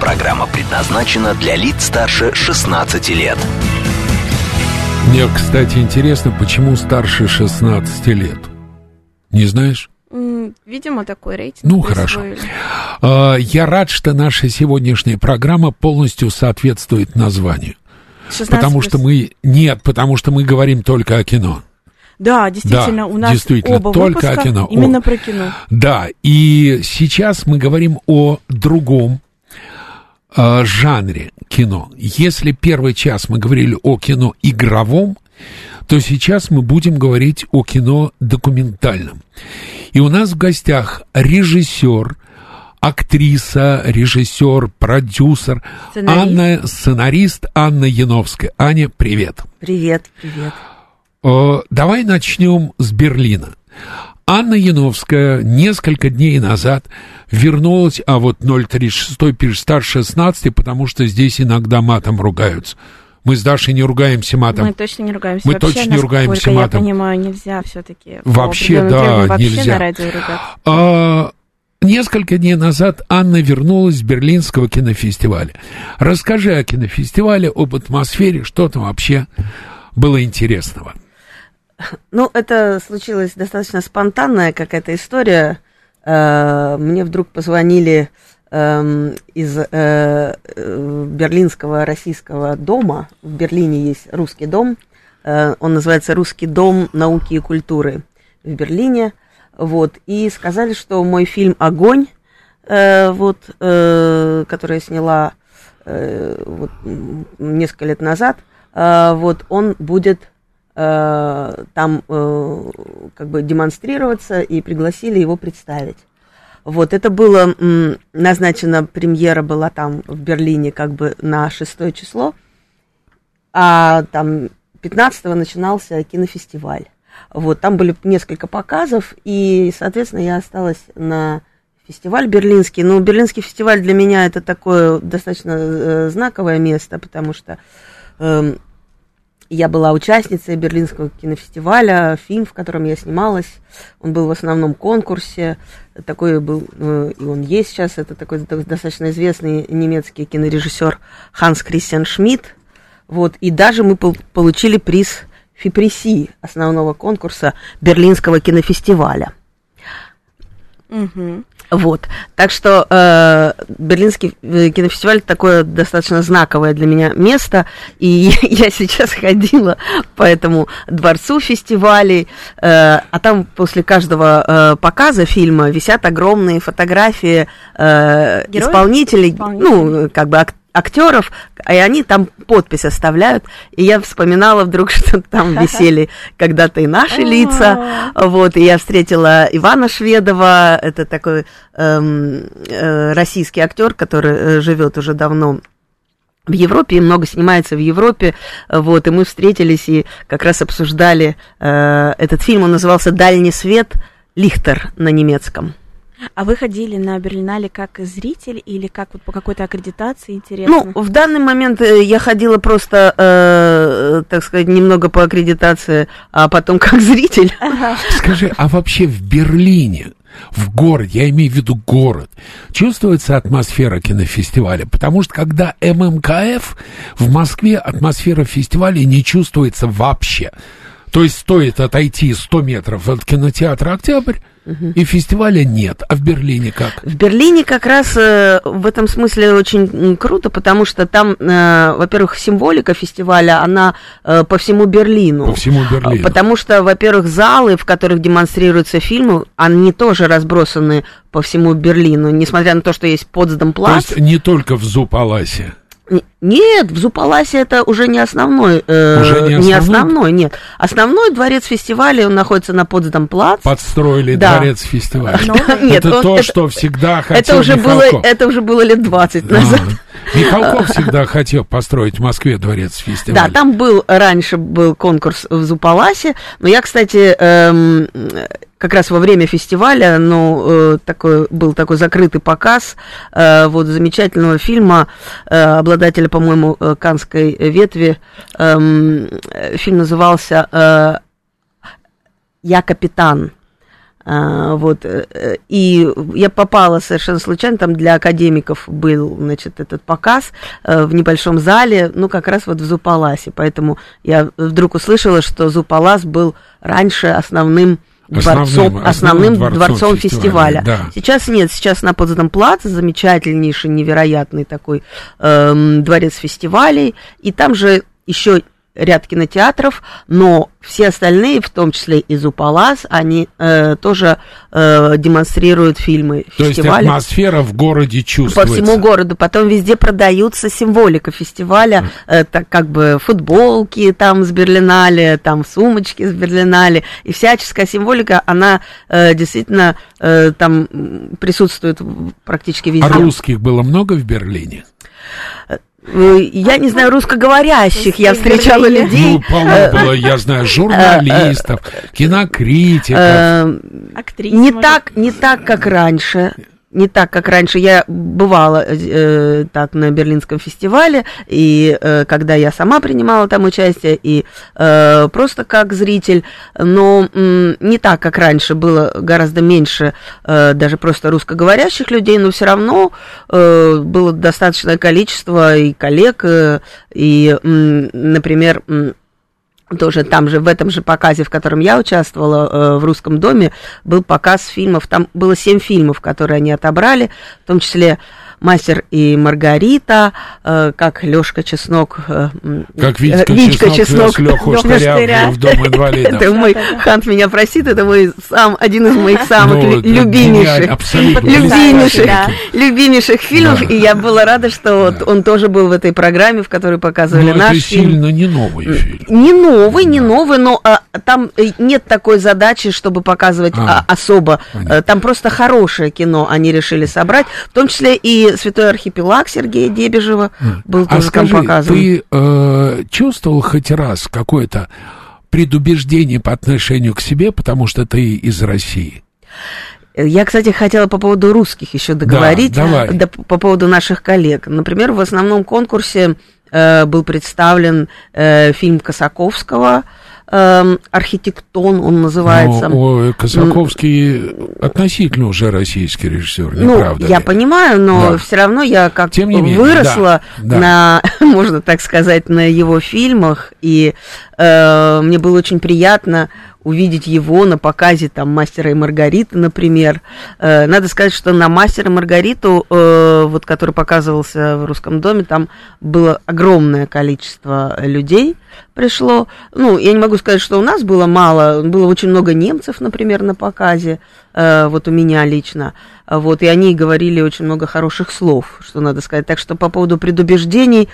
Программа предназначена для лиц старше 16 лет. Мне, кстати, интересно, почему старше 16 лет? Не знаешь? Видимо, такой рейтинг. Ну, хорошо. присвоили. А, Я рад, что наша сегодняшняя программа полностью соответствует названию. 16 Потому плюс. что мы... Нет, потому что мы говорим только о кино. Да, действительно, Да, у нас действительно, оба только о кино. именно О. про кино. Да, и сейчас мы говорим о другом э, жанре кино. Если первый час мы говорили о кино игровом, то сейчас мы будем говорить о кино документальном. И у нас в гостях режиссер, актриса, режиссер, продюсер, Сценарист. Анна, сценарист Анна Яновская. Аня, привет. Привет, привет. Э, Давай начнем с Берлина. Анна Яновская несколько дней назад вернулась, а вот 036 пишет старше 16, потому что здесь иногда матом ругаются. Мы с Дашей не ругаемся матом. Мы точно не ругаемся. Мы Вообще, точно не ругаемся матом. Я понимаю, нельзя все-таки. Вообще, да, вообще нельзя. на радио ругаться. А, Несколько дней назад Анна вернулась с Берлинского кинофестиваля. Расскажи о кинофестивале, об атмосфере, что там вообще было интересного. Ну, это случилась достаточно спонтанная какая-то история. Э, Мне вдруг позвонили эм, из э, Берлинского российского дома. В Берлине есть русский дом. Э, Он называется Русский дом науки и культуры в Берлине. Вот. И сказали, что мой фильм Огонь, вот, который я сняла вот, несколько лет назад, вот, он будет э, там э, как бы демонстрироваться и пригласили его представить. Вот, это было м, назначено, премьера была там в Берлине как бы на 6 число, а там 15 начинался кинофестиваль. Вот, там были несколько показов, и, соответственно, я осталась на фестиваль берлинский. Ну, берлинский фестиваль для меня это такое достаточно э, знаковое место, потому что я была участницей Берлинского кинофестиваля, фильм, в котором я снималась, он был в основном конкурсе, такой был, э, и он есть сейчас, это такой до- достаточно известный немецкий кинорежиссер Ханс Кристиан Шмидт, вот, и даже мы пол- получили приз Фипреси, основного конкурса Берлинского кинофестиваля. Мгм. Вот. Так что э, Берлинский э, кинофестиваль такое достаточно знаковое для меня место. И я сейчас ходила по этому дворцу фестивалей, э, а там после каждого э, показа фильма висят огромные фотографии э, исполнителей, Исполнителей. ну, как бы ак- актеров, и они там подпись оставляют. И я вспоминала вдруг, что там висели когда-то и наши лица. Вот, и я встретила Ивана Шведова, это такой эм, э, российский актер, который живет уже давно в Европе и много снимается в Европе, вот, и мы встретились и как раз обсуждали э, этот фильм, он назывался «Дальний свет», Лихтер на немецком. А вы ходили на Берлинале как зритель или как вот по какой-то аккредитации, интересно? Ну, в данный момент э, я ходила просто, э, так сказать, немного по аккредитации, а потом как зритель. Скажи, а вообще в Берлине, в городе, я имею в виду город, чувствуется атмосфера кинофестиваля? Потому что когда ММКФ, в Москве атмосфера фестиваля не чувствуется вообще. То есть стоит отойти 100 метров от кинотеатра «Октябрь», и фестиваля нет. А в Берлине как? В Берлине как раз э, в этом смысле очень круто, потому что там, э, во-первых, символика фестиваля, она э, по всему Берлину. По всему Берлину. Потому что, во-первых, залы, в которых демонстрируются фильмы, они тоже разбросаны по всему Берлину, несмотря на то, что есть Потсдам То есть не только в Зупаласе. Нет, в Зупаласе это уже не основной. э, Уже не не основной? основной, нет. Основной дворец фестиваля, он находится на Потсдам-плац. Подстроили Да. дворец фестиваля. Нет, это то, это- что всегда хотел Это уже, было, Михалков. это уже было лет 20 А, назад. Михалков всегда хотел построить в Москве дворец фестиваля. Да, там был раньше был конкурс в Зупаласе, но я, кстати, эм, как раз во время фестиваля, ну, э, такой, был такой закрытый показ э, вот замечательного фильма э, обладателя, по-моему, э, канской ветви. Эм, фильм назывался «Я капитан». Вот, и я попала совершенно случайно, там для академиков был, значит, этот показ в небольшом зале, ну, как раз вот в Зупаласе, поэтому я вдруг услышала, что Зупалас был раньше Основным- дворцом, основным основным дворцом дворцом, фестиваля, фестиваля. да. Сейчас нет, сейчас на Потсдам плац замечательнейший, невероятный такой эм, дворец фестивалей, и там же еще ряд кинотеатров, но все остальные, в том числе и Зупалас, они э, тоже э, демонстрируют фильмы То есть фестиваля. атмосфера в городе По чувствуется. всему городу. Потом везде продаются символика фестиваля, э, так как бы футболки там с Берлинале, там сумочки с Берлинале. И всяческая символика, она э, действительно э, там присутствует практически везде. А русских было много в Берлине? Э, Я не знаю русскоговорящих, я встречала людей. Ну, полно было, я знаю, журналистов, кинокритиков. э, Актрис, Не так, не так, как раньше. Не так, как раньше. Я бывала э, так на Берлинском фестивале, и э, когда я сама принимала там участие, и э, просто как зритель, но м, не так, как раньше, было гораздо меньше э, даже просто русскоговорящих людей, но все равно э, было достаточное количество и коллег, э, и, м, например, м, тоже там же, в этом же показе, в котором я участвовала э, в Русском доме, был показ фильмов. Там было семь фильмов, которые они отобрали, в том числе Мастер и Маргарита, э, как Лёшка Чеснок. э, Как Витька, Витька Чеснок, вез Леху Штыря в дом инвалидов. Это мой. Хант меня простит, это мой сам, один из моих самых Ну, лю- это любимейших. любимейших, Да. любимейших фильмов, Да. и я была рада, что он тоже был в этой программе, в которой показывали Но это наш фильм. сильно не новый фильм. Не новый, не новый, но а, там э, нет такой задачи, чтобы показывать А, а, особо. понятно. Там просто хорошее кино они решили собрать, в том числе и «Святой архипелаг» Сергея Дебежева был А тоже там скажи, показан. ты э, чувствовал хоть раз какое-то предубеждение по отношению к себе, потому что ты из России? Я, кстати, хотела по поводу русских еще договорить, давай. да, по поводу наших коллег. Например, в основном конкурсе э, был представлен э, фильм Косаковского эм, «Архитектон», он называется. Ну, о, Косаковский относительно уже российский режиссер, не Ну, правда я ли? понимаю, но Да. все равно я как Тем не менее, выросла да, да. на, можно так сказать, на его фильмах, и э, мне было очень приятно увидеть его на показе там «Мастера и Маргариты», например. Э, надо сказать, что на «Мастера и Маргариту», э, вот, который показывался в Русском доме, там было огромное количество людей пришло. Ну, я не могу сказать, что у нас было мало, было очень много немцев, например, на показе, э, вот у меня лично. Вот, и они говорили очень много хороших слов, что надо сказать. Так что по поводу предубеждений,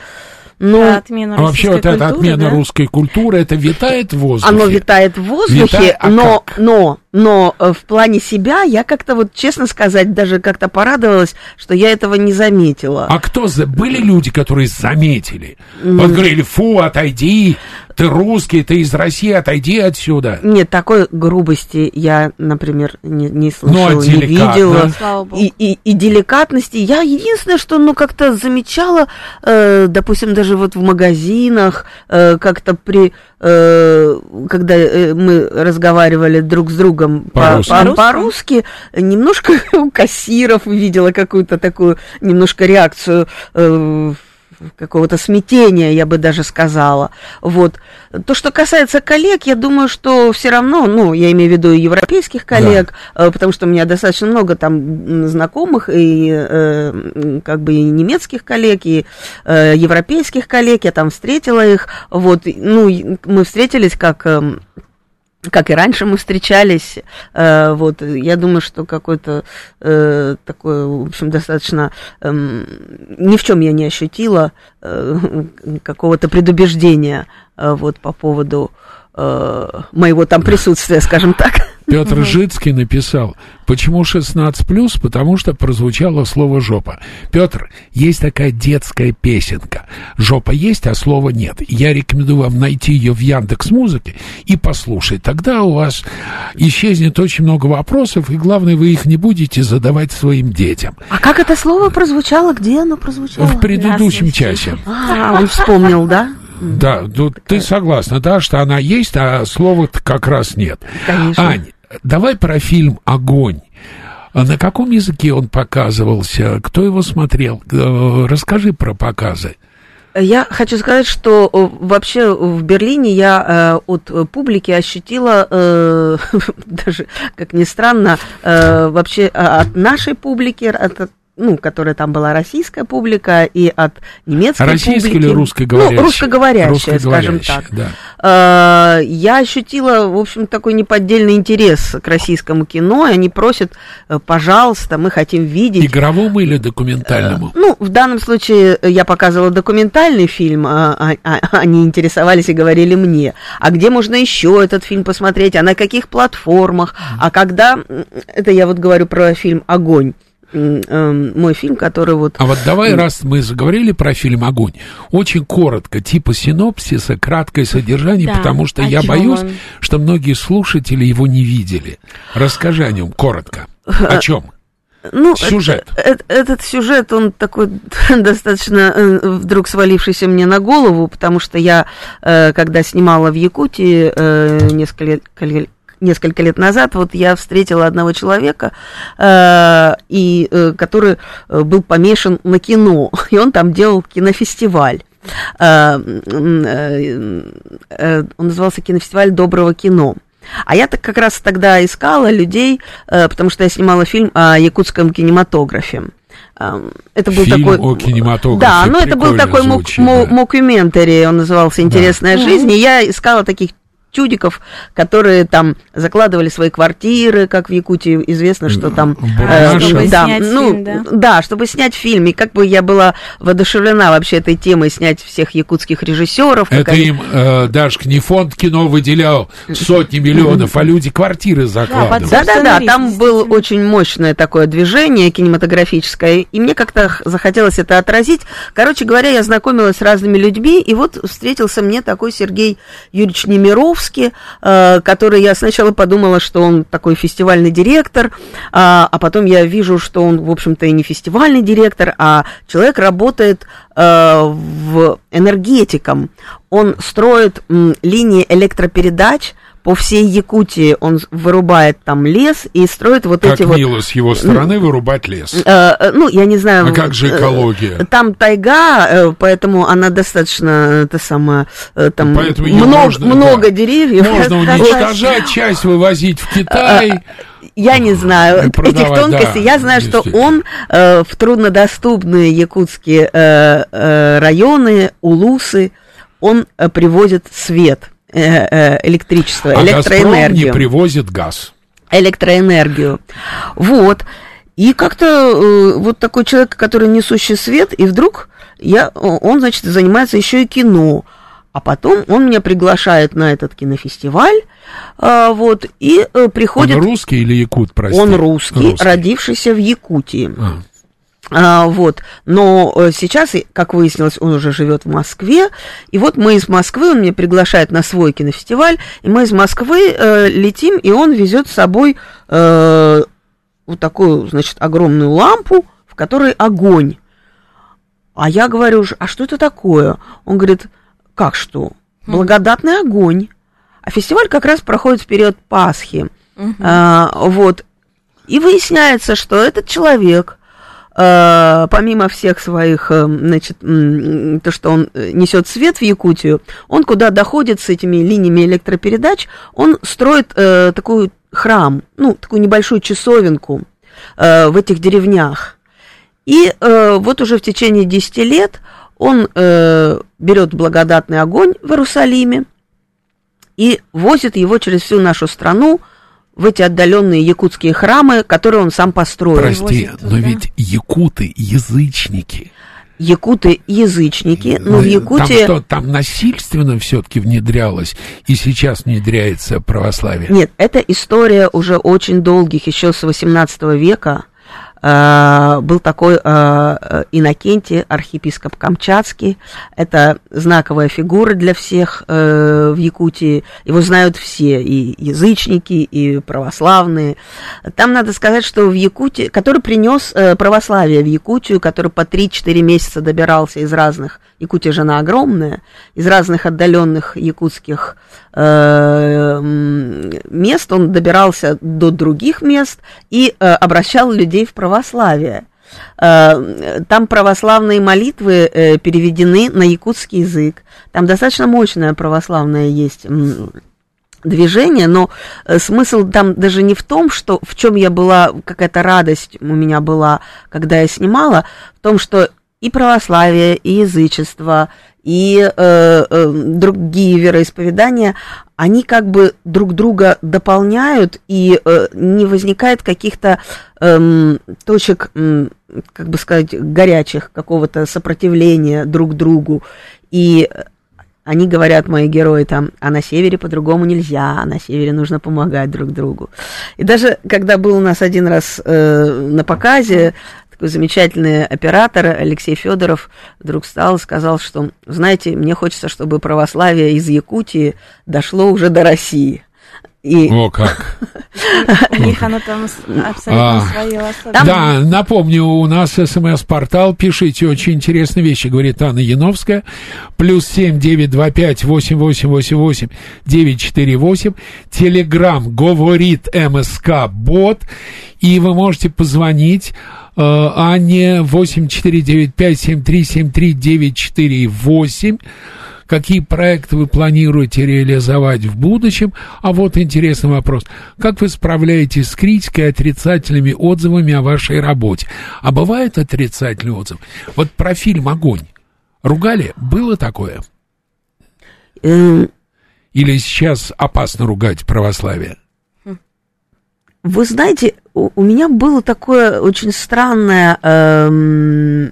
ну, А вообще вот эта отмена да? русской культуры, это витает в воздухе? Оно витает в воздухе, Витает, а но, как? но, но э, в плане себя я как-то вот, честно сказать, даже как-то порадовалась, что я этого не заметила. А кто за... Были люди, которые заметили? Вот говорили, фу, отойди, ты русский, ты из России, отойди отсюда. Нет, такой грубости я, например, не, не Ну, а слышала, не видела. Слава богу. И, и, и деликатности. Я единственное, что, ну, как-то замечала, э, допустим, даже вот в магазинах, э, как-то при, э, когда э, мы разговаривали друг с другом По-русски. по- по- по-русски, немножко у кассиров видела какую-то такую немножко реакцию э, какого-то смятения, я бы даже сказала. Вот. То, что касается коллег, я думаю, что все равно, ну, я имею в виду и европейских коллег, э, потому что у меня достаточно много там знакомых и э, как бы и немецких коллег, и э, европейских коллег, я там встретила их, вот, ну, мы встретились как... как и раньше мы встречались, э, вот, я думаю, что какой-то э, такой, в общем, достаточно, э, ни в чем я не ощутила э, какого-то предубеждения, э, вот, по поводу э, моего там присутствия, скажем так. Петр Жицкий написал, почему 16 плюс? Потому что прозвучало слово жопа. Петр, есть такая детская песенка. Жопа есть, а слова нет. Я рекомендую вам найти ее в Яндекс Музыке и послушать. Тогда у вас исчезнет очень много вопросов, и главное, вы их не будете задавать своим детям. А как это слово прозвучало? Где оно прозвучало? В предыдущем часе. А, он вспомнил, да? Да, ну, ты согласна, да, что она есть, а слова как раз нет. Конечно. Ань, давай про фильм «Огонь». А на каком языке он показывался? Кто его смотрел? Э, Расскажи про показы. Я хочу сказать, что э, вообще в Берлине я э, от публики ощутила, даже, как ни странно, вообще а, от нашей публики, от ну, которая там была российская публика, и от немецкой Российская публики. или русскоговорящая? Ну, русскоговорящая, скажем так. да. Э, Я ощутила, в общем, такой неподдельный интерес к российскому кино, и они просят, э, пожалуйста, мы хотим видеть... Игровому или документальному? Ну, в данном случае я показывала документальный фильм, а, а- а- они интересовались и говорили мне, а где можно еще этот фильм посмотреть, а на каких платформах, а когда, это я вот говорю про фильм «Огонь», мой фильм, который вот... А вот давай, раз мы заговорили про фильм «Огонь», очень коротко, типа синопсиса, краткое содержание, Да, потому что я боюсь, он? что многие слушатели его не видели. Расскажи о нем коротко. О чем? Ну, Сюжет. э- э- этот сюжет, он такой достаточно э, вдруг свалившийся мне на голову, потому что я, э, когда снимала в Якутии э, несколько несколько лет назад, вот я встретила одного человека, э, и, э, который э, был помешан на кино, и он там делал кинофестиваль. Э, э, э, Он назывался кинофестиваль доброго кино. А я так как раз тогда искала людей, э, потому что я снимала фильм о якутском кинематографе. Эм, Это был Фильм такой... о кинематографе. Да, ну это был такой мок- да. мокюментари, он назывался «Интересная жизнь», и я искала таких чудиков, которые там закладывали свои квартиры, как в Якутии известно, что там... Бурнаше. Чтобы да, снять ну, фильм, да? да, чтобы снять фильм. И как бы я была воодушевлена вообще этой темой снять всех якутских режиссеров. Это они- им, э, Дашка, не фонд кино выделял сотни миллионов, а люди квартиры закладывали. Да-да-да, там было очень мощное такое движение кинематографическое, и мне как-то захотелось это отразить. Короче говоря, я знакомилась с разными людьми, и вот встретился мне такой Сергей Юрьевич Немировский, э, который я сначала подумала, что он такой фестивальный директор, а, а потом я вижу, что он, в общем-то, и не фестивальный директор, а человек работает э, в энергетиком. Он строит линии электропередач, по всей Якутии он вырубает там лес и строит вот Как эти вот... мило с его стороны вырубать лес. э, э, ну, я не знаю... А как же э, экология? Там тайга, э, поэтому она достаточно, это самое, там Поэтому много, можно, много да. деревьев. Можно уничтожать, часть вывозить в Китай. Я не знаю этих тонкостей. да, Я знаю, что он э, в труднодоступные якутские э, э, районы, улусы, он э, привозит свет, электричество, А «Газпром» не электроэнергию. привозит газ. электроэнергию. Вот. И как-то э, вот такой человек, который несущий свет, и вдруг я, он, значит, занимается еще и кино. А потом он меня приглашает на этот кинофестиваль, а, вот, и э, приходит... Он русский или якут, прости? Он русский, родившийся в Якутии. А. А, вот. Но э, сейчас, как выяснилось, он уже живет в Москве. И вот мы из Москвы, он меня приглашает на свой кинофестиваль, и мы из Москвы э, летим, и он везет с собой э, вот такую, значит, огромную лампу, в которой огонь. А я говорю, «Ж- а что это такое? Он говорит, как что? Благодатный огонь. А фестиваль как раз проходит в период Пасхи. А, вот. И выясняется, что этот человек, помимо всех своих, э, значит, то, что он несет свет в Якутию, он куда доходит с этими линиями электропередач, он строит э, такой храм, ну, такую небольшую часовенку э, в этих деревнях. И э, вот уже в течение 10 лет он э, берет благодатный огонь в Иерусалиме и возит его через всю нашу страну в эти отдаленные якутские храмы, которые он сам построил. Прости, но ведь якуты язычники. Якуты язычники, но в Якутии... Там что, там насильственно все-таки внедрялось, и сейчас внедряется православие? Нет, это история уже очень долгих, еще с 18 века, был такой э, Иннокентий, архиепископ Камчатский. Это знаковая фигура для всех э, в Якутии. Его знают все, и язычники, и православные. Там надо сказать, что в Якутии, который принес православие в Якутию, который по 3-4 месяца добирался из разных Якутия же она огромная, из разных отдаленных якутских э, мест он добирался до других мест и э, обращал людей в православие. Э, там православные молитвы э, переведены на якутский язык. Там достаточно мощное православное есть движение, но э, смысл там даже не в том, что в чем я была, какая-то радость у меня была, когда я снимала, в том, что и православие, и язычество, и э, э, другие вероисповедания, они как бы друг друга дополняют, и э, не возникает каких-то э, точек, э, как бы сказать, горячих, какого-то сопротивления друг другу. И они говорят, мои герои, там, а на севере по-другому нельзя, а на севере нужно помогать друг другу. И даже когда был у нас один раз э, на показе такой замечательный оператор Алексей Федоров вдруг встал и сказал, что, знаете, мне хочется, чтобы православие из Якутии дошло уже до России. И... О, как! У них оно там абсолютно а, свое особенное. Да, напомню, у нас СМС-портал, пишите очень интересные вещи, говорит Анна Яновская, плюс семь девять два пять восемь восемь восемь восемь девять четыре восемь, телеграмм говорит МСК бот, и вы можете позвонить Анне 8495-7373-948. Какие проекты вы планируете реализовать в будущем? А вот интересный вопрос. Как вы справляетесь с критикой и отрицательными отзывами о вашей работе? А бывают отрицательные отзывы? Вот про фильм «Огонь». Ругали? Было такое? Эм. Или сейчас опасно ругать православие? Вы знаете, у, у меня было такое очень странное, э,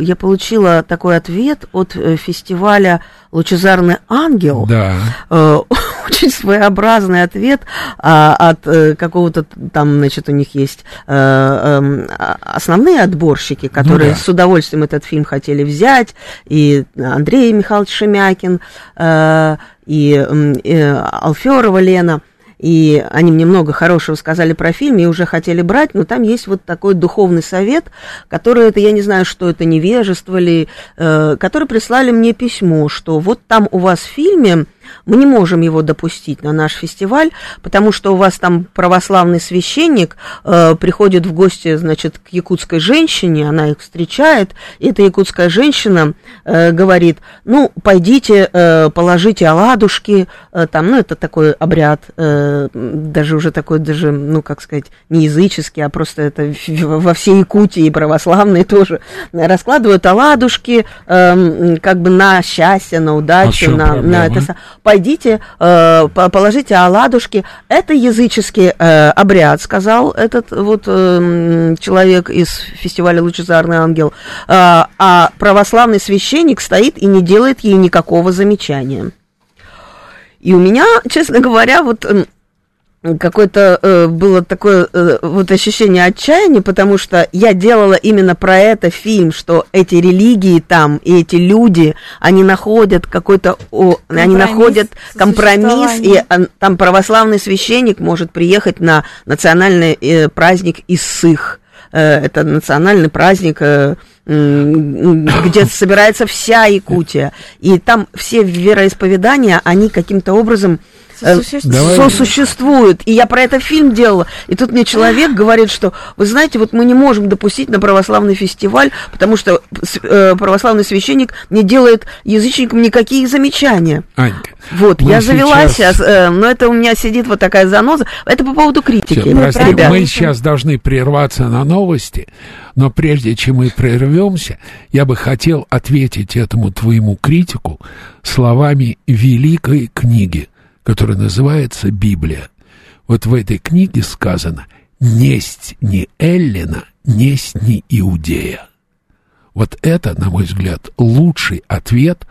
я получила такой ответ от э, фестиваля «Лучезарный ангел». Да. Э, очень своеобразный ответ а, от э, какого-то там, значит, у них есть э, э, основные отборщики, которые ну, да. с удовольствием этот фильм хотели взять, и Андрей Михайлович Шемякин, э, и э, Алферова Лена – и они мне много хорошего сказали про фильм, и уже хотели брать, но там есть вот такой духовный совет, который, это я не знаю, что это, невежество ли, э, который прислали мне письмо, что вот там у вас в фильме мы не можем его допустить на наш фестиваль, потому что у вас там православный священник э, приходит в гости, значит, к якутской женщине, она их встречает, и эта якутская женщина э, говорит, ну, пойдите, э, положите оладушки, э, там, ну, это такой обряд, э, даже уже такой, даже, ну, как сказать, не языческий, а просто это во всей Якутии православные тоже раскладывают оладушки, э, как бы на счастье, на удачу, а на, на это пойдите, э, положите оладушки. Это языческий э, обряд, сказал этот вот э, человек из фестиваля «Лучезарный ангел». Э, а православный священник стоит и не делает ей никакого замечания. И у меня, честно говоря, вот какое-то э, было такое э, вот ощущение отчаяния, потому что я делала именно про это фильм, что эти религии там и эти люди, они находят какой-то, о, они находят компромисс, и а, там православный священник может приехать на национальный э, праздник Иссых. Э, это национальный праздник, э, где собирается вся Якутия, и там все вероисповедания, они каким-то образом Э, сосуществуют. И я про это фильм делала. И тут мне человек говорит, что, вы знаете, вот мы не можем допустить на православный фестиваль, потому что э, православный священник не делает язычникам никакие замечания. Вот, я завелась, сейчас... э, но это у меня сидит вот такая заноза. Это по поводу критики. Все, прости, ребят. Мы сейчас должны прерваться на новости, но прежде чем мы прервемся, я бы хотел ответить этому твоему критику словами великой книги – которая называется Библия. Вот в этой книге сказано «Несть не Эллина, несть не Иудея». Вот это, на мой взгляд, лучший ответ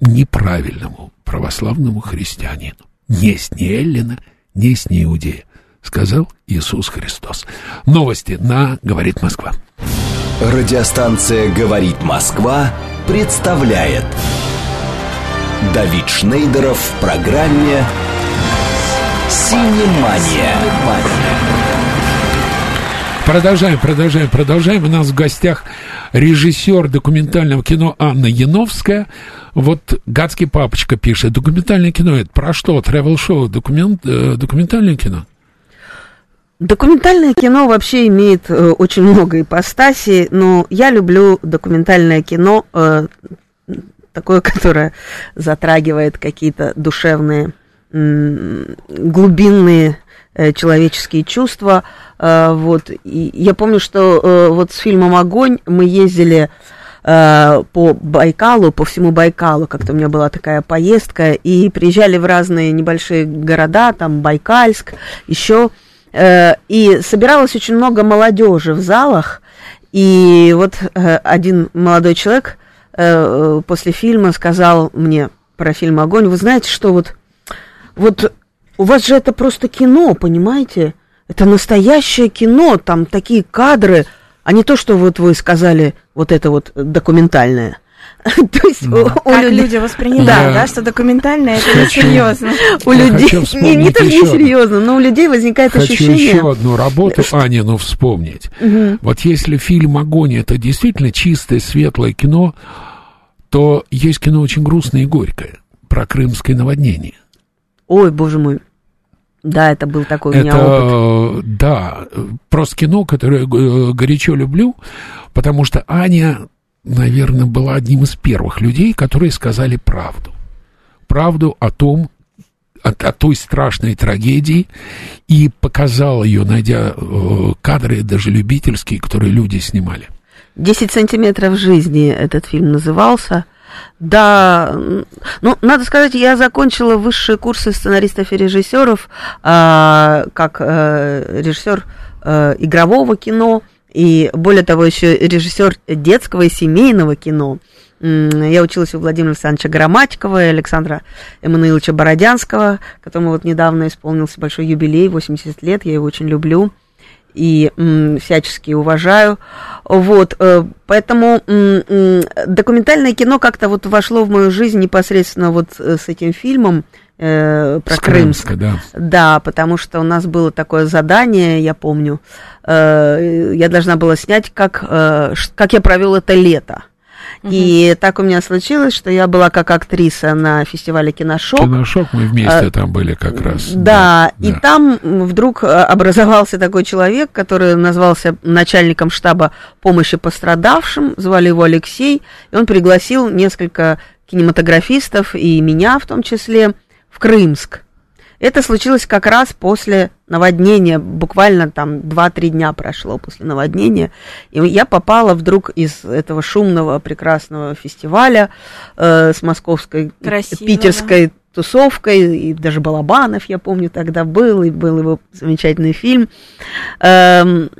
неправильному православному христианину. Несть не Эллина, несть не Иудея, сказал Иисус Христос. Новости на «Говорит Москва». Радиостанция «Говорит Москва» представляет Давид Шнейдеров в программе «Синемания». Продолжаем, продолжаем, продолжаем. У нас в гостях режиссер документального кино Анна Яновская. Вот «Гадский папочка» пишет. Документальное кино это про что? Тревел-шоу, документ, э, документальное кино? Документальное кино вообще имеет э, очень много ипостасей, но я люблю документальное кино, э, такое, которое затрагивает какие-то душевные, глубинные э, человеческие чувства. Э, вот. И я помню, что э, вот с фильмом «Огонь» мы ездили по Байкалу, по всему Байкалу, как-то у меня была такая поездка, и приезжали в разные небольшие города, там Байкальск, еще и собиралось очень много молодежи в залах, и вот один молодой человек э, после фильма сказал мне про фильм «Огонь», вы знаете, что вот, вот у вас же это просто кино, понимаете? Это настоящее кино, там такие кадры, а не то, что вот вы сказали, вот это вот документальное. То есть у, людей... люди воспринимают, да. да, что документальное это несерьезно. У людей не, не то несерьезно, но у людей возникает хочу ощущение. еще одну работу Анину вспомнить. Вот если фильм "Огонь" это действительно чистое светлое кино, то есть кино очень грустное и горькое про крымское наводнение. Ой, боже мой. Да, это был такой у меня это, опыт. Да, просто кино, которое я э, горячо люблю, потому что Аня наверное, была одним из первых людей, которые сказали правду. Правду о том, о, о той страшной трагедии и показал ее, найдя э, кадры даже любительские, которые люди снимали. «Десять сантиметров жизни» этот фильм назывался. Да, ну, надо сказать, я закончила высшие курсы сценаристов и режиссеров, э, как э, режиссер э, игрового кино, и более того, еще режиссер детского и семейного кино. Я училась у Владимира Александровича Грамматикова и Александра Эммануиловича Бородянского, которому вот недавно исполнился большой юбилей, 80 лет, я его очень люблю и м, всячески уважаю. Вот, э, поэтому м, документальное кино как-то вот вошло в мою жизнь непосредственно вот э, с этим фильмом э, про Крымск. да. да, потому что у нас было такое задание, я помню, э, я должна была снять, как, э, как я провел это лето. И так у меня случилось, что я была как актриса на фестивале Киношок. Киношок мы вместе а, там были как раз. Да, да, и да. там вдруг э, образовался такой человек, который назвался начальником штаба помощи пострадавшим, звали его Алексей, и он пригласил несколько кинематографистов и меня в том числе в Крымск. Это случилось как раз после наводнения, буквально там 2-3 дня прошло после наводнения, и я попала вдруг из этого шумного, прекрасного фестиваля э, с московской, Красиво, питерской да. тусовкой, и даже Балабанов, я помню, тогда был, и был его замечательный фильм. Эм,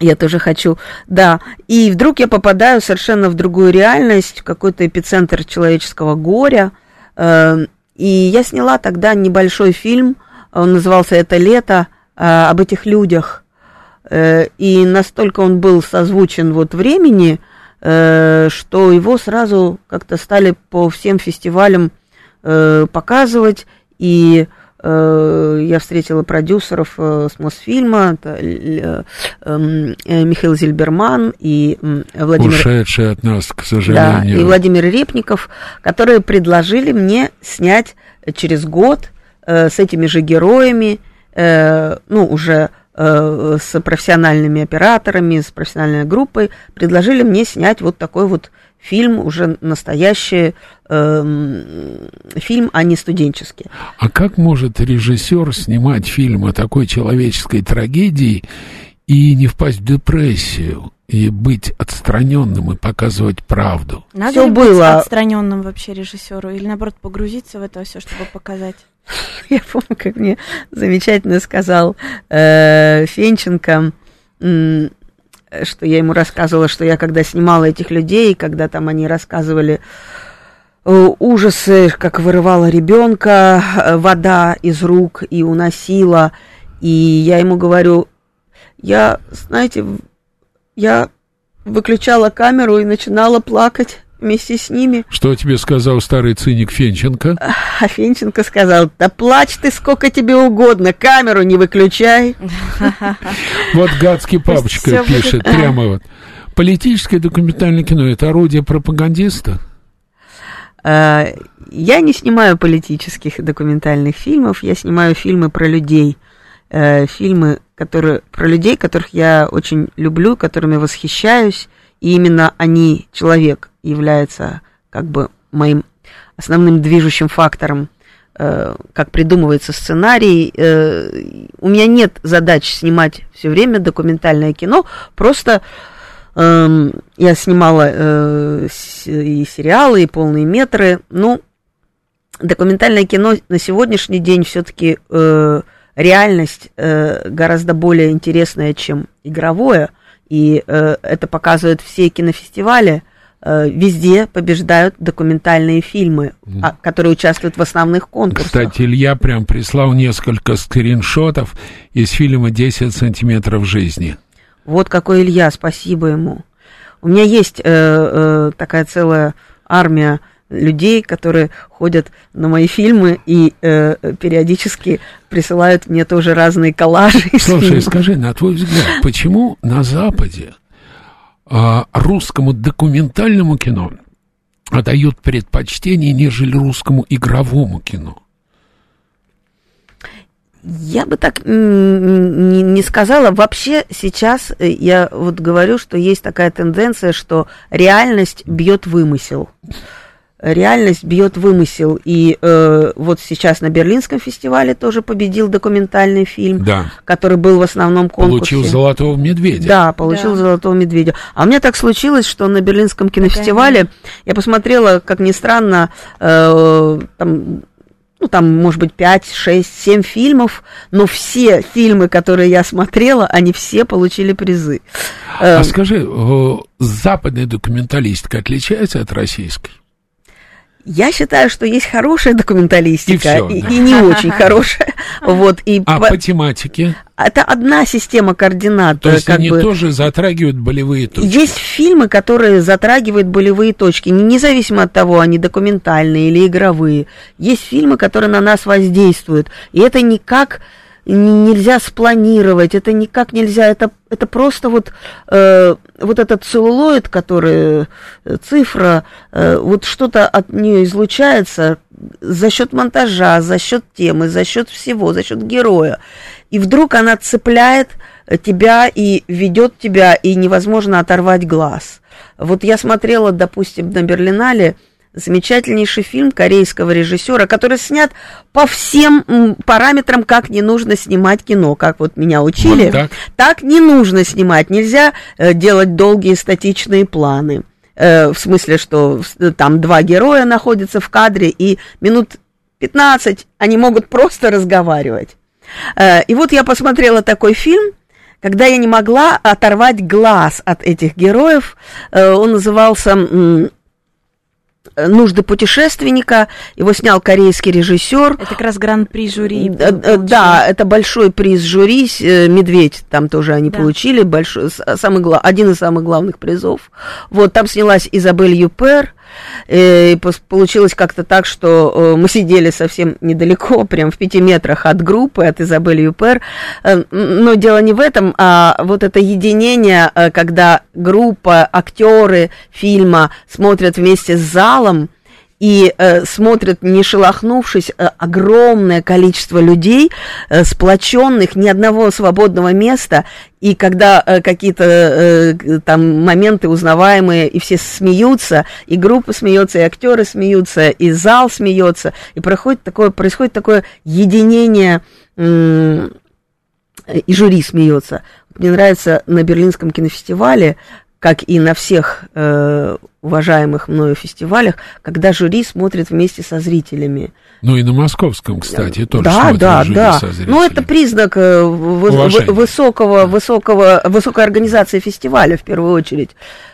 я тоже хочу, да. И вдруг я попадаю совершенно в другую реальность, в какой-то эпицентр человеческого горя, э, и я сняла тогда небольшой фильм, он назывался «Это лето», а, об этих людях. Э, и настолько он был созвучен вот времени, э, что его сразу как-то стали по всем фестивалям э, показывать. И я встретила продюсеров с Мосфильма, это Михаил Зильберман и Владимир... Ушедший от нас, к сожалению. Да, и Владимир Репников, которые предложили мне снять через год с этими же героями, ну, уже с профессиональными операторами, с профессиональной группой, предложили мне снять вот такой вот фильм, уже настоящий э, фильм, а не студенческий. А как может режиссер снимать фильм о такой человеческой трагедии и не впасть в депрессию? и быть отстраненным и показывать правду. Надо Всё ли было. быть отстраненным вообще режиссеру или наоборот погрузиться в это все, чтобы показать? Я помню, как мне замечательно сказал э, Фенченко, что я ему рассказывала, что я когда снимала этих людей, когда там они рассказывали э, ужасы, как вырывала ребенка э, вода из рук и уносила, и я ему говорю, я, знаете, я выключала камеру и начинала плакать вместе с ними. Что тебе сказал старый циник Фенченко? А Фенченко сказал, да плачь ты сколько тебе угодно, камеру не выключай. Вот гадский папочка пишет, прямо вот. Политическое документальное кино – это орудие пропагандиста? Э, Я не снимаю политических документальных фильмов, я снимаю фильмы про людей. Э, Фильмы, которые, про людей, которых я очень люблю, которыми восхищаюсь, и именно они, человек, является как бы моим основным движущим фактором, э, как придумывается сценарий. Э, У меня нет задач снимать все время документальное кино, просто Эм, я снимала э, и сериалы, и полные метры. Ну, документальное кино на сегодняшний день все-таки реальность гораздо более интересная, чем игровое. И э, это показывают все кинофестивали. Э, везде побеждают документальные фильмы, а, которые участвуют в основных конкурсах. Кстати, Илья прям прислал несколько скриншотов из фильма «10 сантиметров жизни». Вот какой Илья, спасибо ему. У меня есть э, э, такая целая армия людей, которые ходят на мои фильмы и э, периодически присылают мне тоже разные коллажи. Слушай, скажи, на твой взгляд, почему на Западе русскому документальному кино отдают предпочтение, нежели русскому игровому кино? Я бы так не, не сказала. Вообще сейчас э, я вот говорю, что есть такая тенденция, что реальность бьет вымысел. Реальность бьет вымысел. И э, вот сейчас на Берлинском фестивале тоже победил документальный фильм, Да. который был в основном конкурсе. Получил «Золотого медведя». Да, получил Да. золотого медведя. А у меня так случилось, что на Берлинском кинофестивале я посмотрела, как ни странно, э, там, ну, там, может быть, 5, 6, 7 фильмов, но все фильмы, которые я смотрела, они все получили призы. Э, А скажи, э, западная документалистика отличается от российской? Я считаю, что есть хорошая документалистика И всё, и, да. и не очень хорошая. Вот, и А по- по тематике? это одна система координат. То есть как они бы. тоже затрагивают болевые точки? Есть фильмы, которые затрагивают болевые точки, не- независимо от того, они документальные или игровые. Есть фильмы, которые на нас воздействуют. И это никак нельзя спланировать, это никак нельзя, это, это просто вот, э, вот этот целлулоид, который, э, цифра, э, вот что-то от нее излучается за счет монтажа, за счет темы, за счет всего, за счет героя. И вдруг она цепляет э, тебя и ведет тебя, и невозможно оторвать глаз. Вот я смотрела, допустим, на Берлинале замечательнейший фильм корейского режиссера, который снят по всем параметрам, как не нужно снимать кино, как вот меня учили. Вот так. Так не нужно снимать, нельзя э, делать долгие статичные планы. Э, в смысле, что там два героя находятся в кадре, и минут 15 они могут просто разговаривать. Э, и вот я посмотрела такой фильм, когда я не могла оторвать глаз от этих героев. Он назывался «Нужды путешественника». Его снял корейский режиссер. Это как раз гран-при жюри. Д- получил. Да, это большой приз жюри, э, «Медведь» там тоже они Да. получили, большой, самый, один из самых главных призов. Вот, там снялась Изабель Юпер, э, и пос- получилось как-то так, что э, мы сидели совсем недалеко, прям в пяти метрах от группы, от Изабель Юпер, Э, но дело не в этом, а вот это единение, э, когда группа, актеры фильма смотрят вместе с залом, и э, смотрят, не шелохнувшись, э, огромное количество людей, э, сплоченных, ни одного свободного места, и когда э, какие-то э, там моменты узнаваемые, и все смеются, и группа смеется, и актеры смеются, и зал смеется, и проходит такое, происходит такое единение м, и жюри смеется. Мне нравится на Берлинском кинофестивале, как и на всех э, уважаемых мною фестивалях, когда жюри смотрит вместе со зрителями. Ну и на московском, кстати, тоже да, смотрят да, жюри да. со зрителями. Ну это признак э, вы- высокого, высокого, высокой организации фестиваля в первую очередь.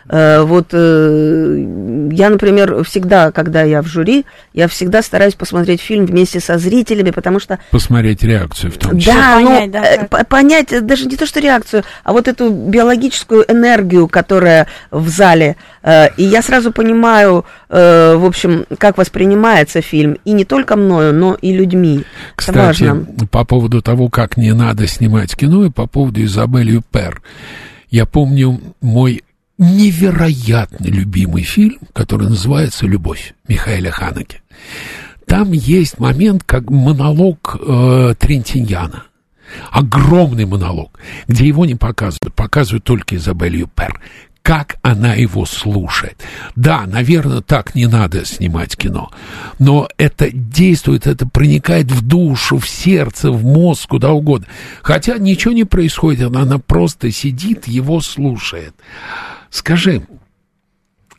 Э, Вот э, я, например, всегда, когда я в жюри, я всегда стараюсь посмотреть фильм вместе со зрителями, потому что Посмотреть реакцию в том числе. да, Понять, ну, да, э, как. понять э, даже не то, что реакцию, а вот эту биологическую энергию, которая в зале. Э, И я сразу понимаю, э, в общем, как воспринимается фильм. И не только мною, но и людьми. Это Кстати, важно. по поводу того, как не надо снимать кино, и по поводу Изабель Юпер. Я помню мой невероятно любимый фильм, который называется «Любовь» Михаила Ханеке. Там есть момент, как монолог э, Трентиньяна. Огромный монолог, где его не показывают, показывают только Изабель Юпер. Как она его слушает. Да, наверное, так не надо снимать кино, но это действует, это проникает в душу, в сердце, в мозг, куда угодно. Хотя ничего не происходит, она, она просто сидит, его слушает. Скажи,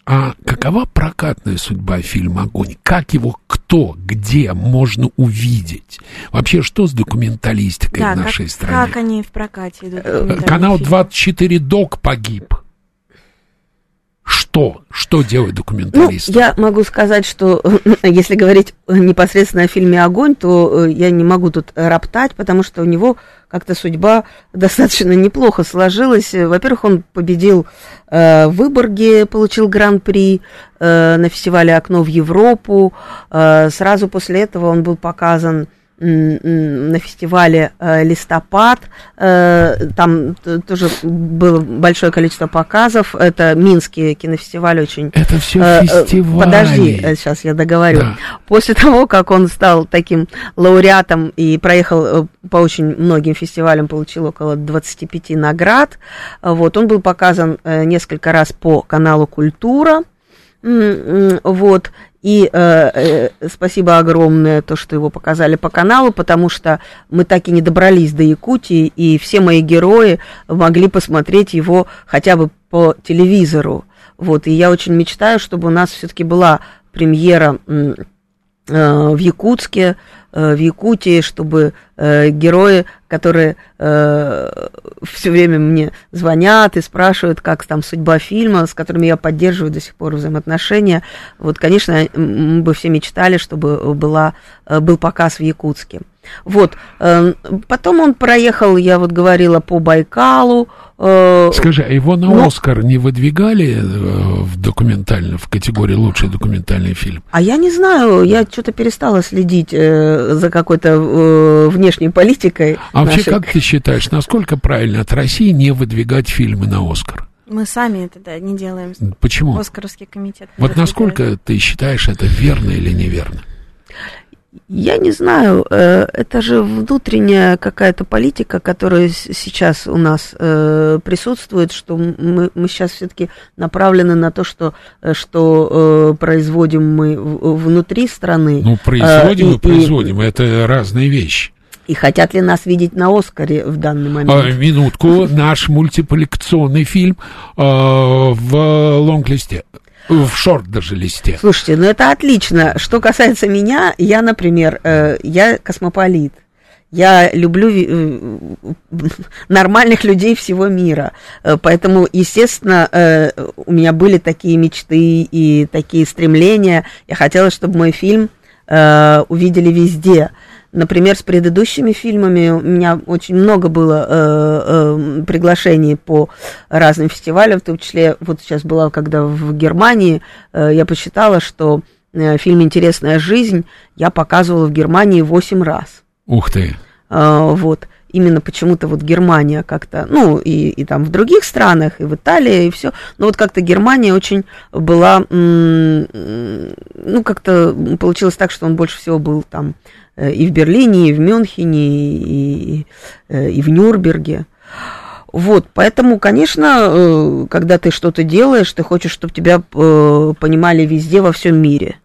а какова прокатная судьба фильма «Огонь»? Как его кто, где можно увидеть? Вообще, что с документалистикой Да, в нашей как, стране? как они в прокате идут? Э, Канал фильмы? 24 Док погиб. Что? Что делает Ну, документалист? я могу сказать, что если говорить непосредственно о фильме «Огонь», то э, я не могу тут роптать, потому что у него как-то судьба достаточно неплохо сложилась. Во-первых, он победил э, в Выборге, получил гран-при э, на фестивале «Окно в Европу». Э, сразу после этого он был показан на фестивале э, «Листопад». Э, Там тоже было большое количество показов. Это Минский кинофестиваль очень Это все Э, фестивали. Подожди, сейчас я договорю. Да. После того, как он стал таким лауреатом и проехал по очень многим фестивалям, получил около 25 наград, вот, он был показан несколько раз по каналу «Культура», вот, и э, э, спасибо огромное, то, что его показали по каналу, потому что мы так и не добрались до Якутии, и все мои герои могли посмотреть его хотя бы по телевизору. Вот, и я очень мечтаю, чтобы у нас все-таки была премьера в Якутске, э, в Якутии, чтобы э, герои, которые все время мне звонят и спрашивают, как там судьба фильма, с которыми я поддерживаю до сих пор взаимоотношения. Вот, конечно, мы бы все мечтали, чтобы была, э, был показ в Якутске. Вот. э, Потом он проехал, я вот говорила, по Байкалу. э, Скажи, а его на Ну- Оскар не выдвигали э, в документально, в категории лучший документальный фильм? А я не знаю, я что-то перестала следить э, за какой-то внешней политикой. А вообще, нашей. как ты считаешь, насколько правильно от России не выдвигать фильмы на Оскар? Мы сами это да, не делаем. Почему? Оскаровский комитет. Вот насколько ты считаешь это верно или неверно? Я не знаю, э, это же внутренняя какая-то политика, которая сейчас у нас э, присутствует, что мы, мы сейчас все-таки направлены на то, что, э, что производим мы внутри страны. Ну, производим Э, и, производим, это разные вещи. И хотят ли нас видеть на Оскаре в данный момент? А, минутку, наш мультипликационный фильм э, в лонг-листе, в шорт даже листе. Слушайте, ну это отлично. Что касается меня, я, например, э, я космополит. Я люблю э, нормальных людей всего мира. Э, Поэтому, естественно, э, у меня были такие мечты и такие стремления. Я хотела, чтобы мой фильм увидели везде. Например, с предыдущими фильмами у меня очень много было э, э, приглашений по разным фестивалям, в том числе, вот сейчас была, когда в Германии, э, я посчитала, что э, фильм «Интересная жизнь» я показывала в Германии 8 раз. Ух ты. А, вот именно почему-то вот Германия как-то, ну и, и там в других странах, и в Италии, и все, но вот как-то Германия очень была, ну как-то получилось так, что он больше всего был там э, и в Берлине, и в Мюнхене, и, э, и в Нюрнберге. Вот, поэтому, конечно, э, когда ты что-то делаешь, ты хочешь, чтобы тебя э, понимали везде, во всем мире.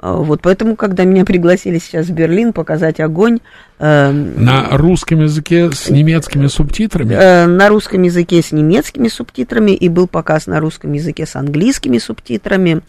А, Вот поэтому, когда меня пригласили сейчас в Берлин показать огонь э, На русском языке с немецкими субтитрами? э, на русском языке с немецкими субтитрами, и был показ на русском языке с английскими субтитрами.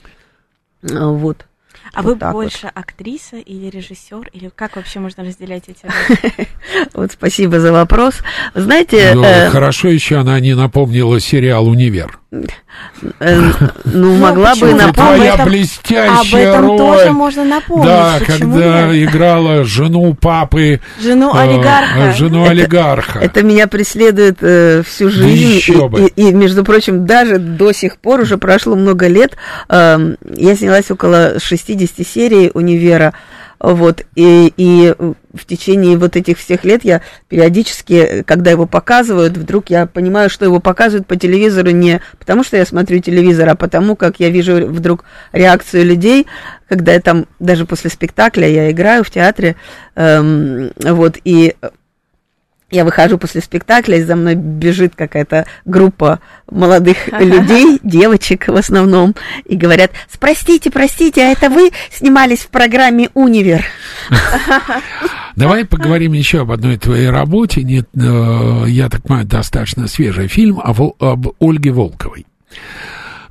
Э, Вот. А Вот вы так вот. больше актриса или режиссер? Или как вообще можно разделять эти роли? Вот спасибо за вопрос. Знаете, Ну, э, хорошо еще она не напомнила сериал «Универ». Э, ну, могла бы почему? Это напомнить. твоя этом- блестящая Об этом роль. тоже можно напомнить. Да, Почему когда нет? играла жену папы, Жену э, олигарха. жену олигарха. Это меня преследует э, всю жизнь. и, бы. и- и, между прочим, даже до сих пор, уже прошло много лет, эм, я снялась около 60 серий «Универа». Вот, и, и в течение вот этих всех лет я периодически, когда его показывают, вдруг я понимаю, что его показывают по телевизору не потому, что я смотрю телевизор, а потому, как я вижу вдруг реакцию людей, когда я там, даже после спектакля, я играю в театре, эм, вот, и я выхожу после спектакля, и за мной бежит какая-то группа молодых людей, девочек в основном, и говорят, простите, простите, а это вы снимались в программе «Универ»? Давай поговорим еще об одной твоей работе. Нет, э, я так понимаю, достаточно свежий фильм об Ольге Волковой.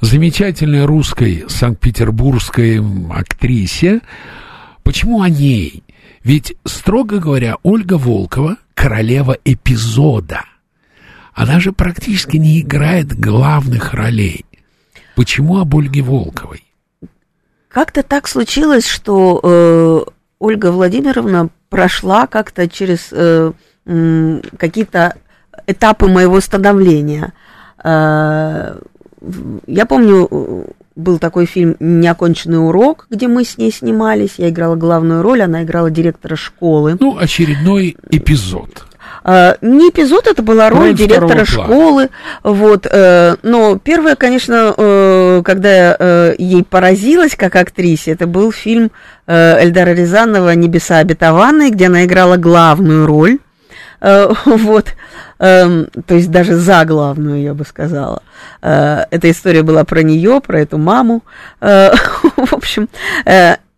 Замечательной русской санкт-петербургской актрисе. Почему о ней? Ведь, строго говоря, Ольга Волкова – королева эпизода. Она же практически не играет главных ролей. Почему об Ольге Волковой? Как-то так случилось, что э, Ольга Владимировна прошла как-то через э, м, какие-то этапы моего становления. Э, я помню, э, был такой фильм «Неоконченный урок», где мы с ней снимались. Я играла главную роль, она играла директора школы. Ну, очередной эпизод. А, Не эпизод, это была роль Роль директора школы. Вот, э, но первое, конечно, э, когда я э, ей поразилась как актрисе, это был фильм э, Эльдара Рязанова «Небеса обетованные», где она играла главную роль. Э, Вот, Эм, то есть даже за главную, я бы сказала. Э, Эта история была про нее, про эту маму. Э, В общем,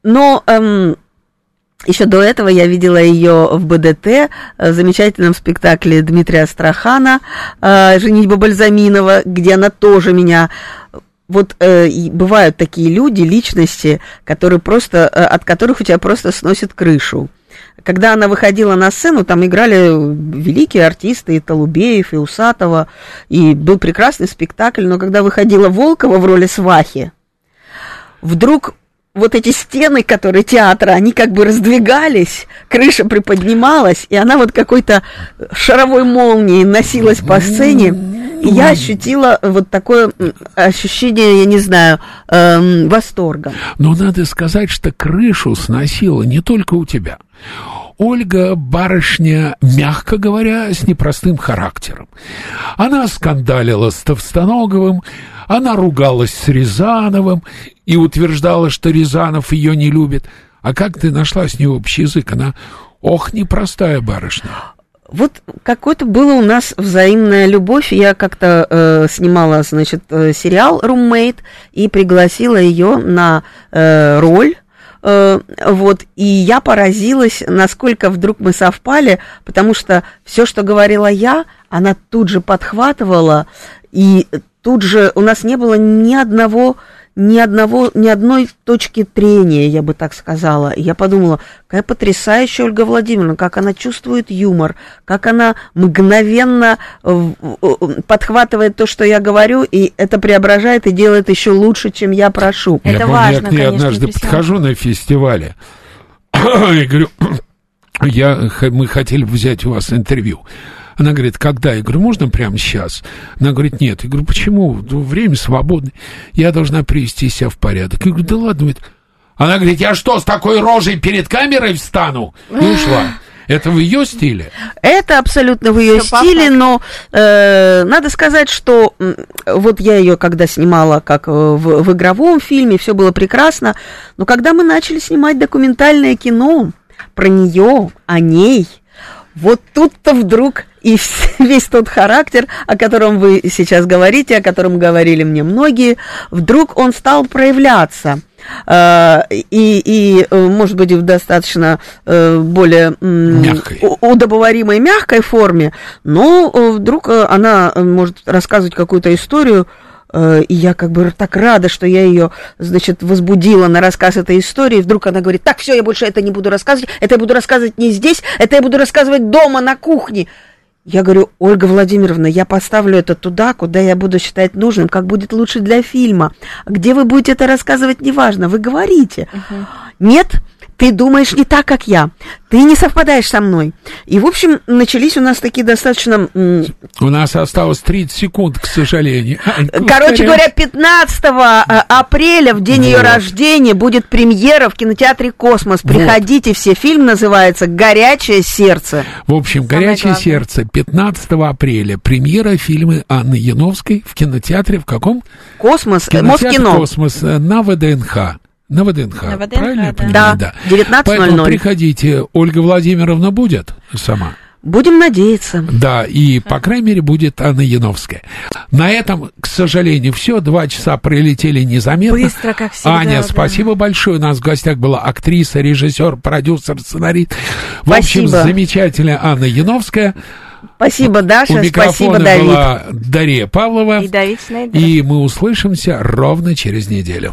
но эм, еще до этого я видела ее в БДТ, в замечательном спектакле Дмитрия Астрахана э, «Женитьба Бальзаминова», где она тоже меня... Вот э, бывают такие люди, личности, которые просто, от которых у тебя просто сносит крышу. Когда она выходила на сцену, там играли великие артисты, и Толубеев, и Усатова, и был прекрасный спектакль, но когда выходила Волкова в роли свахи, вдруг вот эти стены, которые театра, они как бы раздвигались, крыша приподнималась, и она вот какой-то шаровой молнией носилась по сцене. И я ощутила вот такое ощущение, я не знаю, эм, восторга. Но надо сказать, что крышу сносила не только у тебя. Ольга барышня, мягко говоря, с непростым характером. Она скандалила с Товстоноговым, она ругалась с Рязановым и утверждала, что Рязанов ее не любит. А как ты нашла с ней общий язык? Она, ох, непростая барышня. Вот какой-то была у нас взаимная любовь. Я как-то э, снимала, значит, э, сериал «Roommate» и пригласила ее на э, роль. Э, вот, и я поразилась, насколько вдруг мы совпали, потому что все, что говорила я, она тут же подхватывала, и тут же у нас не было ни одного ни одного, ни одной точки трения, я бы так сказала. И Я подумала, какая потрясающая Ольга Владимировна, как она чувствует юмор, как она мгновенно подхватывает то, что я говорю, и это преображает и делает еще лучше, чем я прошу. Это я помню, важно, я к ней конечно, однажды импрессионно. подхожу на фестивале и говорю, я, мы хотели взять у вас интервью. Она говорит, когда? Я говорю, можно прямо сейчас? Она говорит, нет. Я говорю, почему? Ну, Время свободное. Я должна привести себя в порядок. Я говорю, да ладно. говорит. Она говорит, я что, с такой рожей перед камерой встану? И ушла. Это в ее стиле? Это абсолютно в ее стиле, но э, надо сказать, что вот я ее когда снимала как э, в, в игровом фильме, все было прекрасно, но когда мы начали снимать документальное кино про нее, о ней, вот тут-то вдруг и весь тот характер, о котором вы сейчас говорите, о котором говорили мне многие, вдруг он стал проявляться. э, и, и, э, может быть, в достаточно э, более Мягкой. удобоваримой мягкой форме, но вдруг она может рассказывать какую-то историю, и я как бы так рада, что я ее, значит, возбудила на рассказ этой истории. И вдруг она говорит, так, все, я больше это не буду рассказывать, это я буду рассказывать не здесь, это я буду рассказывать дома, на кухне. Я говорю, Ольга Владимировна, я поставлю это туда, куда я буду считать нужным, как будет лучше для фильма. Где вы будете это рассказывать, неважно, вы говорите. Нет, ты думаешь не так, как я. Ты не совпадаешь со мной. И, в общем, начались у нас такие достаточно... У нас осталось 30 секунд, к сожалению. Ань, Короче говоря, 15 а, апреля, в день ее Вот. рождения, будет премьера в кинотеатре «Космос». Приходите все. Фильм называется «Горячее сердце». В общем, Самое «Горячее главное. сердце» 15 апреля. Премьера фильма Анны Яновской в кинотеатре в каком? «Космос», э, Москино. «Космос» э, на ВДНХ. На ВДНХ, На ВДНХ, правильно я да. понимаю? Да, 19:00. Поэтому приходите. Ольга Владимировна будет сама. Будем надеяться. Да, и, по крайней мере, будет Анна Яновская. На этом, к сожалению, все. Два часа пролетели незаметно. Быстро, как всегда, Аня, да. спасибо большое. У нас в гостях была актриса, режиссер, продюсер, сценарист. В общем, Спасибо. замечательная Анна Яновская. Спасибо, У Даша. Спасибо, микрофона Давид. была Дарья Павлова. И Давид Шнейдер. И мы услышимся ровно через неделю.